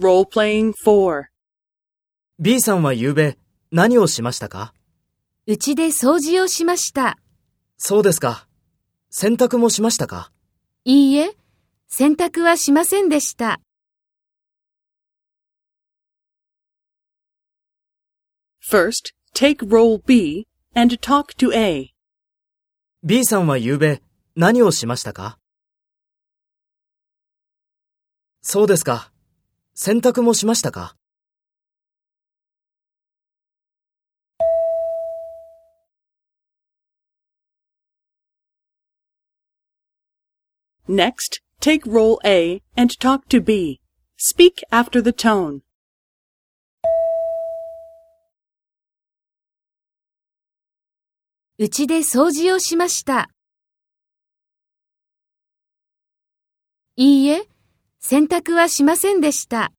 Role-playing 4. B さんは夕べ何をしましたか？うちで掃除をしました。そうですか。洗濯もしましたか？いいえ、洗濯はしませんでした。First, take role B and talk to A. ?B さんは夕べ何をしましたか？そうですか。洗濯もしましたか Next, take role A and talk to B. Speak after the tone. うちで掃除をしました。いいえ、洗濯はしませんでした。